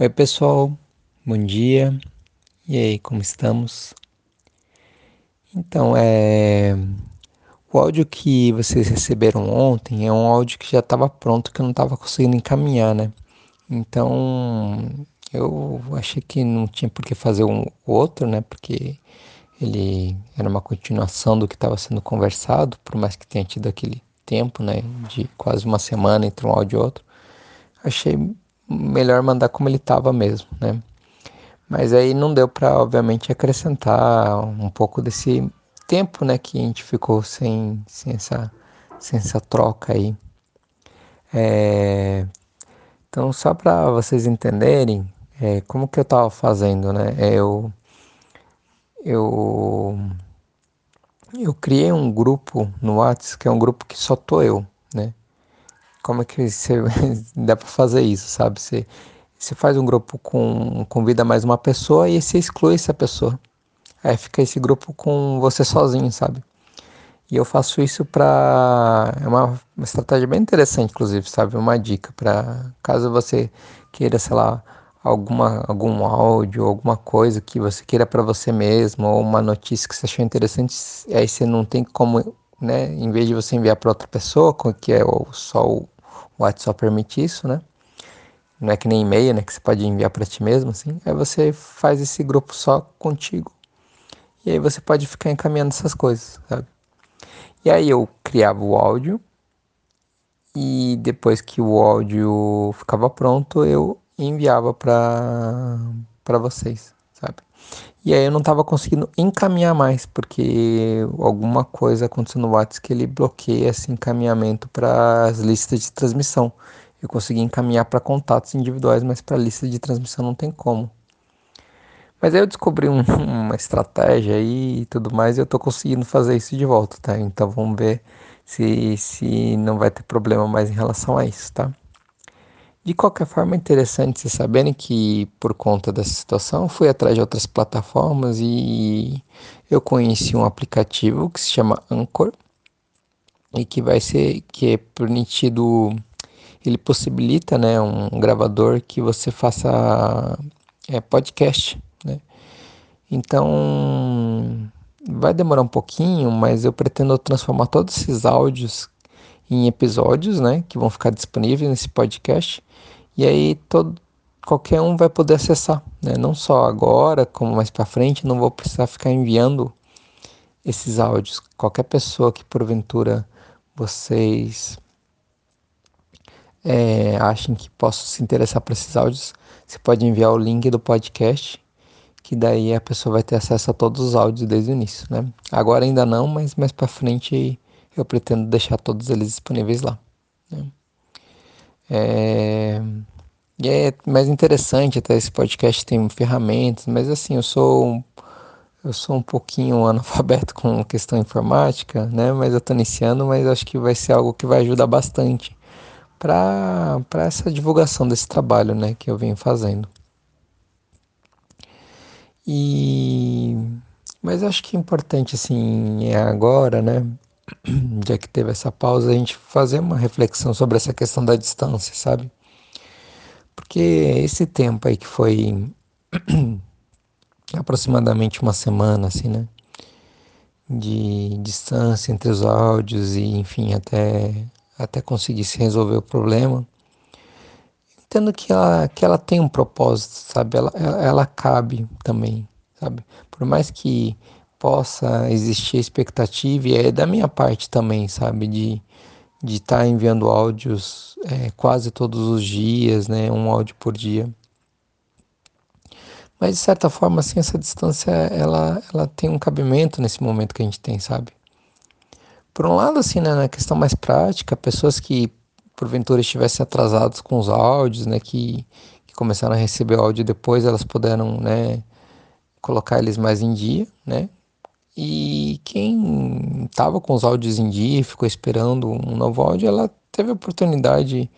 Oi, pessoal, bom dia. E aí, como estamos? Então, é. O áudio que vocês receberam ontem é um áudio que já estava pronto, que eu não estava conseguindo encaminhar, né? Então, eu achei que não tinha por que fazer um outro, né? Porque ele era uma continuação do que estava sendo conversado, por mais que tenha tido aquele tempo, né? De quase uma semana entre um áudio e outro. Achei melhor mandar como ele estava mesmo, né? Mas aí não deu para, obviamente, acrescentar um pouco desse tempo, né, que a gente ficou sem, sem, essa, sem essa troca aí. É... Então, só para vocês entenderem é, como que eu estava fazendo, né? É, eu, eu, eu criei um grupo no WhatsApp, que é um grupo que só tô eu? Como é que você dá para fazer isso, sabe? Você, você faz um grupo com convida mais uma pessoa e você exclui essa pessoa. Aí fica esse grupo com você sozinho, sabe? E eu faço isso para é uma, uma, estratégia bem interessante, inclusive, sabe? Uma dica para caso você queira, sei lá, alguma algum áudio, alguma coisa que você queira para você mesmo ou uma notícia que você achou interessante, aí você não tem como né? Em vez de você enviar para outra pessoa, que é só o WhatsApp permite isso, né? Não é que nem e-mail, né? Que você pode enviar para ti mesmo, assim. Aí você faz esse grupo só contigo. E aí você pode ficar encaminhando essas coisas, sabe? E aí eu criava o áudio e depois que o áudio ficava pronto, eu enviava para vocês, sabe? E aí eu não estava conseguindo encaminhar mais, porque alguma coisa aconteceu no WhatsApp que ele bloqueia esse encaminhamento para as listas de transmissão. Eu consegui encaminhar para contatos individuais, mas para lista de transmissão não tem como. Mas aí eu descobri um, uma estratégia aí e tudo mais, e eu estou conseguindo fazer isso de volta, tá? Então vamos ver se, se não vai ter problema mais em relação a isso, tá? De qualquer forma, é interessante vocês saberem que, por conta dessa situação, fui atrás de outras plataformas e eu conheci um aplicativo que se chama Anchor e que vai ser que é permitido ele possibilita né um gravador que você faça é, podcast né. Então vai demorar um pouquinho mas eu pretendo transformar todos esses áudios em episódios né que vão ficar disponíveis nesse podcast e aí todo, qualquer um vai poder acessar, né? não só agora, como mais para frente, não vou precisar ficar enviando esses áudios. Qualquer pessoa que porventura vocês é, achem que possa se interessar por esses áudios, você pode enviar o link do podcast, que daí a pessoa vai ter acesso a todos os áudios desde o início, né? Agora ainda não, mas mais para frente eu pretendo deixar todos eles disponíveis lá. Né? É... E é mais interessante até esse podcast tem ferramentas, mas assim, eu sou eu sou um pouquinho analfabeto com questão informática, né? Mas eu estou iniciando, mas acho que vai ser algo que vai ajudar bastante para essa divulgação desse trabalho, né, que eu venho fazendo. E mas acho que é importante assim, é agora, né? já que teve essa pausa, a gente fazer uma reflexão sobre essa questão da distância, sabe? Porque esse tempo aí que foi aproximadamente uma semana, assim, né? De distância entre os áudios e, enfim, até, até conseguir se resolver o problema. Entendo que ela, que ela tem um propósito, sabe? Ela, ela, ela cabe também, sabe? Por mais que possa existir expectativa, e é da minha parte também, sabe, de de estar tá enviando áudios é, quase todos os dias, né, um áudio por dia. Mas de certa forma, assim, essa distância ela, ela tem um cabimento nesse momento que a gente tem, sabe? Por um lado, assim, né, na questão mais prática, pessoas que porventura estivessem atrasadas com os áudios, né, que, que começaram a receber áudio depois, elas puderam, né, colocar eles mais em dia, né? E quem estava com os áudios em dia, ficou esperando um novo áudio, ela teve a oportunidade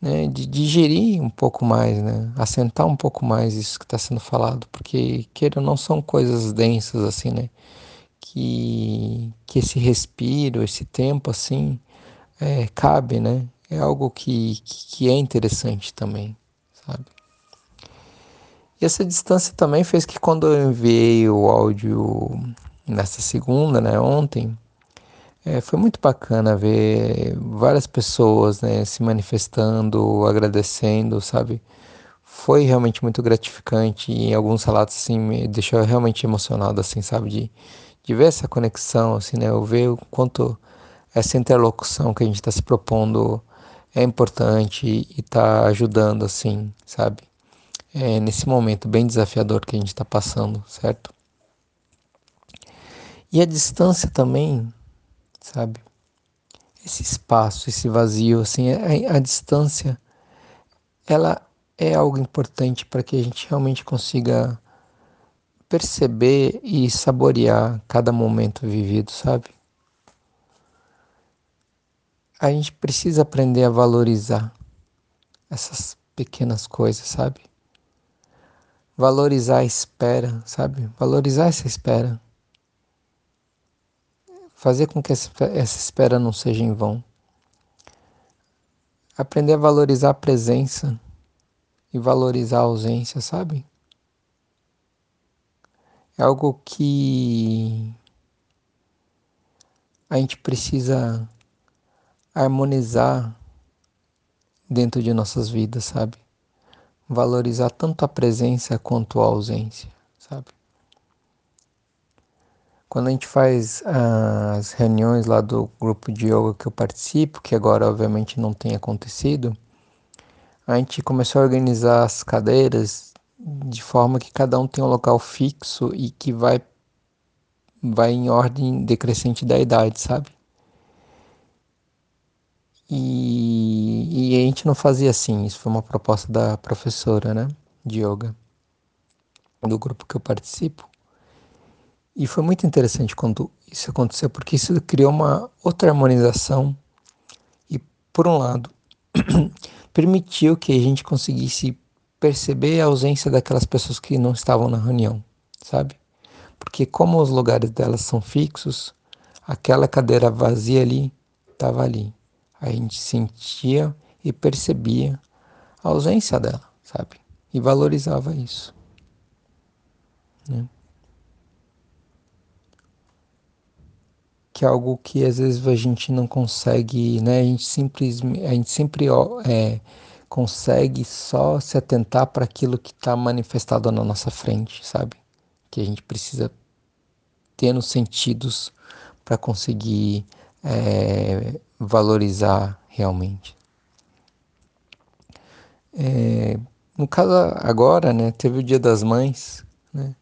né, de digerir um pouco mais, né, assentar um pouco mais isso que está sendo falado, porque queira não são coisas densas assim, né, que, que esse respiro, esse tempo assim, é, cabe, né, é algo que, que é interessante também, sabe? E essa distância também fez que quando eu enviei o áudio nessa segunda, né, ontem, é, foi muito bacana ver várias pessoas né, se manifestando, agradecendo, sabe? Foi realmente muito gratificante e em alguns relatos assim me deixou realmente emocionado, assim, sabe? De, de ver essa conexão, assim, né? Eu ver o quanto essa interlocução que a gente está se propondo é importante e está ajudando, assim, sabe? É, nesse momento bem desafiador que a gente está passando, certo? E a distância também sabe? Esse espaço, esse vazio, assim, a, a distância, ela é algo importante para que a gente realmente consiga perceber e saborear cada momento vivido, sabe? A gente precisa aprender a valorizar essas pequenas coisas, sabe? Valorizar a espera, sabe? Valorizar essa espera fazer com que essa espera não seja em vão. Aprender a valorizar a presença e valorizar a ausência, sabe? É algo que a gente precisa harmonizar dentro de nossas vidas, sabe? Valorizar tanto a presença quanto a ausência, sabe? Quando a gente faz as reuniões lá do grupo de yoga que eu participo, que agora obviamente não tem acontecido, a gente começou a organizar as cadeiras de forma que cada um tem um local fixo e que vai vai em ordem decrescente da idade, sabe? E, e a gente não fazia assim, isso foi uma proposta da professora, né, de yoga, do grupo que eu participo. E foi muito interessante quando isso aconteceu, porque isso criou uma outra harmonização e, por um lado, permitiu que a gente conseguisse perceber a ausência daquelas pessoas que não estavam na reunião, sabe? Porque como os lugares delas são fixos, aquela cadeira vazia ali estava ali. A gente sentia e percebia a ausência dela, sabe? E valorizava isso. Né? Que é algo que às vezes a gente não consegue, né? A gente simplesmente, a gente sempre é, consegue só se atentar para aquilo que está manifestado na nossa frente, sabe? Que a gente precisa ter nos sentidos para conseguir é, valorizar realmente. É, no caso agora, né, teve o Dia das Mães, né?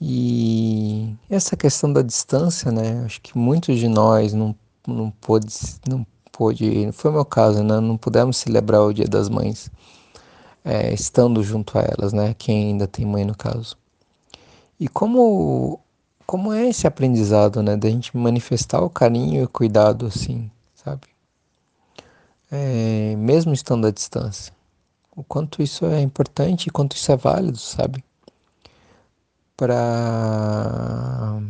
E essa questão da distância, né? Acho que muitos de nós não, não pôde, não pôde, foi o meu caso, né? Não pudemos celebrar o Dia das Mães é, estando junto a elas, né? Quem ainda tem mãe no caso. E como como é esse aprendizado, né? Da gente manifestar o carinho e o cuidado assim, sabe? É, mesmo estando à distância. O quanto isso é importante e quanto isso é válido, sabe? Para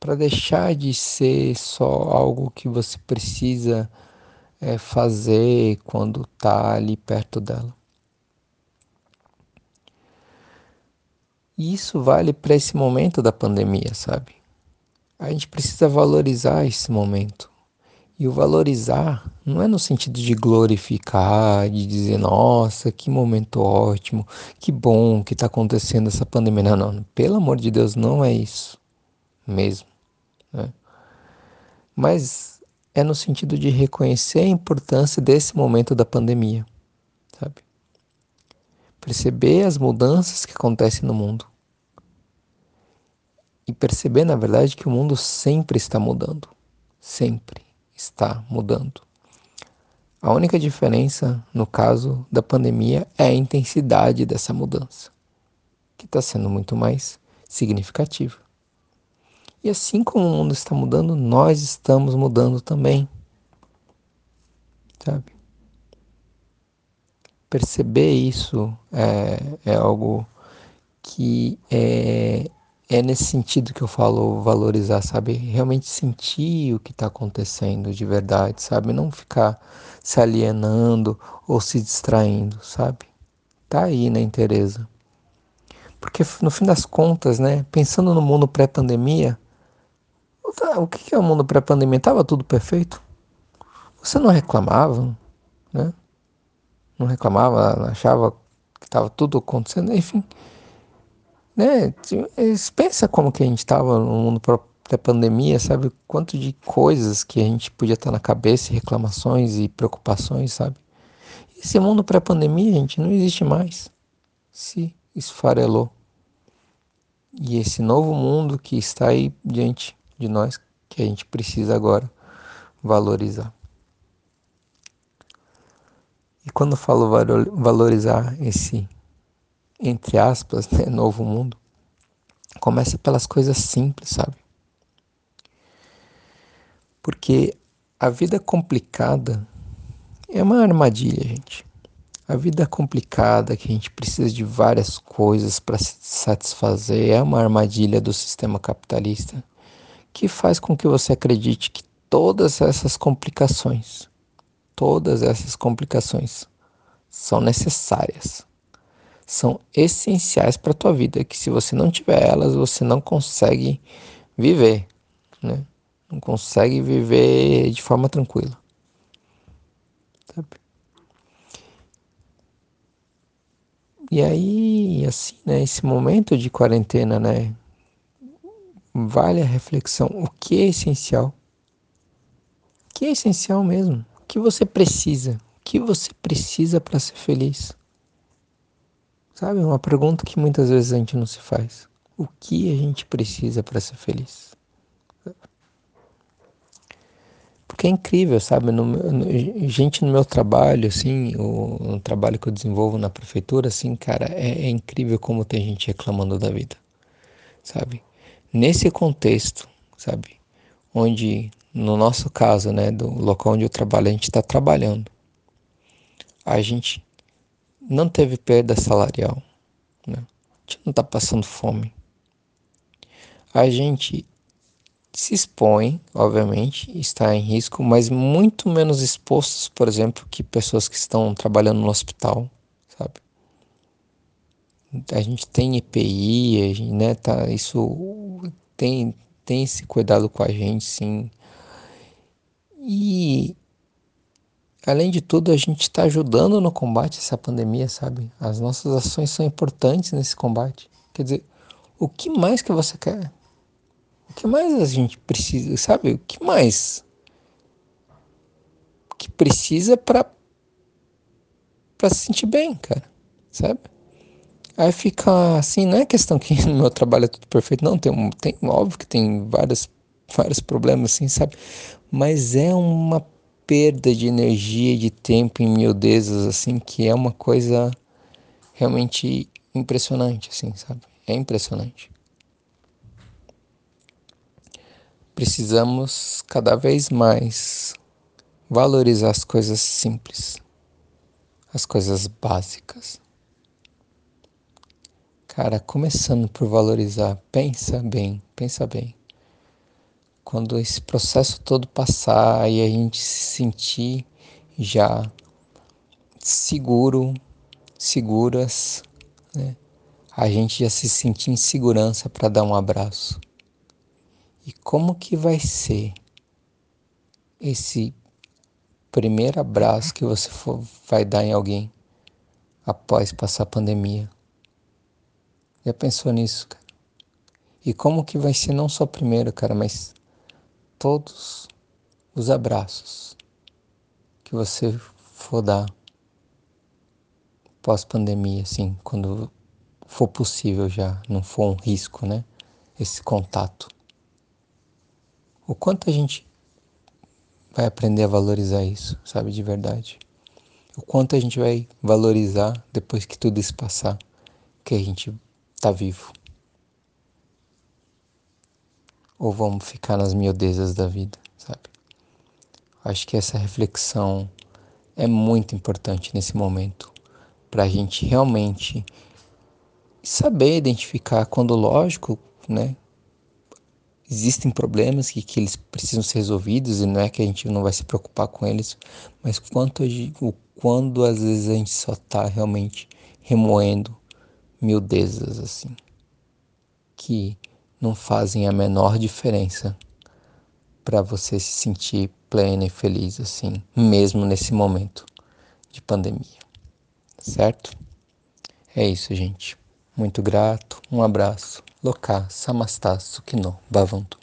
para deixar de ser só algo que você precisa é, fazer quando está ali perto dela. E isso vale para esse momento da pandemia, sabe? A gente precisa valorizar esse momento. E o valorizar não é no sentido de glorificar, de dizer, nossa, que momento ótimo, que bom que está acontecendo essa pandemia. Não, não, pelo amor de Deus, não é isso mesmo. Né? Mas é no sentido de reconhecer a importância desse momento da pandemia, sabe? Perceber as mudanças que acontecem no mundo. E perceber, na verdade, que o mundo sempre está mudando. Sempre está mudando. A única diferença, no caso da pandemia, é a intensidade dessa mudança, que está sendo muito mais significativa. E assim como o mundo está mudando, nós estamos mudando também. Sabe? Perceber isso é, é algo que é, é nesse sentido que eu falo valorizar, sabe? Realmente sentir o que está acontecendo de verdade, sabe? Não ficar se alienando ou se distraindo, sabe? Tá aí na interesa. Porque no fim das contas, né, pensando no mundo pré-pandemia, o que é o mundo pré-pandemia? Tava tudo perfeito? Você não reclamava, né? Não reclamava, achava que estava tudo acontecendo, enfim. Né? Pensa como que a gente estava no mundo pré-pandemia, sabe? Quanto de coisas que a gente podia estar na cabeça, reclamações e preocupações, sabe? Esse mundo pré-pandemia, gente, não existe mais. Se esfarelou. E esse novo mundo que está aí diante de nós, que a gente precisa agora valorizar. E quando eu falo valorizar esse, entre aspas, né, novo mundo, começa pelas coisas simples, sabe? Porque a vida complicada é uma armadilha, gente. A vida complicada, que a gente precisa de várias coisas para se satisfazer, é uma armadilha do sistema capitalista que faz com que você acredite que todas essas complicações, todas essas complicações são necessárias, são essenciais para a tua vida, que se você não tiver elas, você não consegue viver, né? Não consegue viver de forma tranquila. Sabe? E aí, assim, né, esse momento de quarentena, né, vale a reflexão. O que é essencial? O que é essencial mesmo? O que você precisa? O que você precisa para ser feliz? Sabe, uma pergunta que muitas vezes a gente não se faz. O que a gente precisa para ser feliz? Porque é incrível, sabe? No, no, gente no meu trabalho, assim, o, no trabalho que eu desenvolvo na prefeitura, assim, cara, é, é incrível como tem gente reclamando da vida, sabe? Nesse contexto, sabe? Onde, no nosso caso, né, do local onde eu trabalho, a gente está trabalhando. A gente não teve perda salarial, né? A gente não está passando fome. A gente se expõe, obviamente, está em risco, mas muito menos expostos, por exemplo, que pessoas que estão trabalhando no hospital, sabe? a gente tem EPI, a gente, né, tá, isso tem, tem esse cuidado com a gente, sim. E além de tudo, a gente está ajudando no combate a essa pandemia, sabe? As nossas ações são importantes nesse combate. Quer dizer, o que mais que você quer? O que mais a gente precisa, sabe? O que mais que precisa para para se sentir bem, cara, sabe? Aí fica assim, não é questão que no meu trabalho é tudo perfeito, não, tem, tem óbvio que tem vários, vários problemas assim, sabe? Mas é uma perda de energia, de tempo em miudezas, assim, que é uma coisa realmente impressionante, assim, sabe? É impressionante. Precisamos cada vez mais valorizar as coisas simples, as coisas básicas. Cara, começando por valorizar, pensa bem, pensa bem. Quando esse processo todo passar e a gente se sentir já seguro, seguras, né? a gente já se sentir em segurança para dar um abraço. E como que vai ser esse primeiro abraço que você for, vai dar em alguém após passar a pandemia? Já pensou nisso, cara? E como que vai ser não só primeiro, cara, mas todos os abraços que você for dar pós-pandemia, assim, quando for possível já, não for um risco, né? Esse contato. O quanto a gente vai aprender a valorizar isso, sabe, de verdade. O quanto a gente vai valorizar depois que tudo isso passar, que a gente tá vivo? Ou vamos ficar nas miudezas da vida, sabe? Acho que essa reflexão é muito importante nesse momento para a gente realmente saber identificar quando, lógico, né? Existem problemas que, que eles precisam ser resolvidos e não é que a gente não vai se preocupar com eles, mas quanto, o quando às vezes a gente só está realmente remoendo miudezas assim, que não fazem a menor diferença para você se sentir plena e feliz assim, mesmo nesse momento de pandemia. Certo? É isso, gente. Muito grato, um abraço. Loka Samastha Sukhino Bhavantu.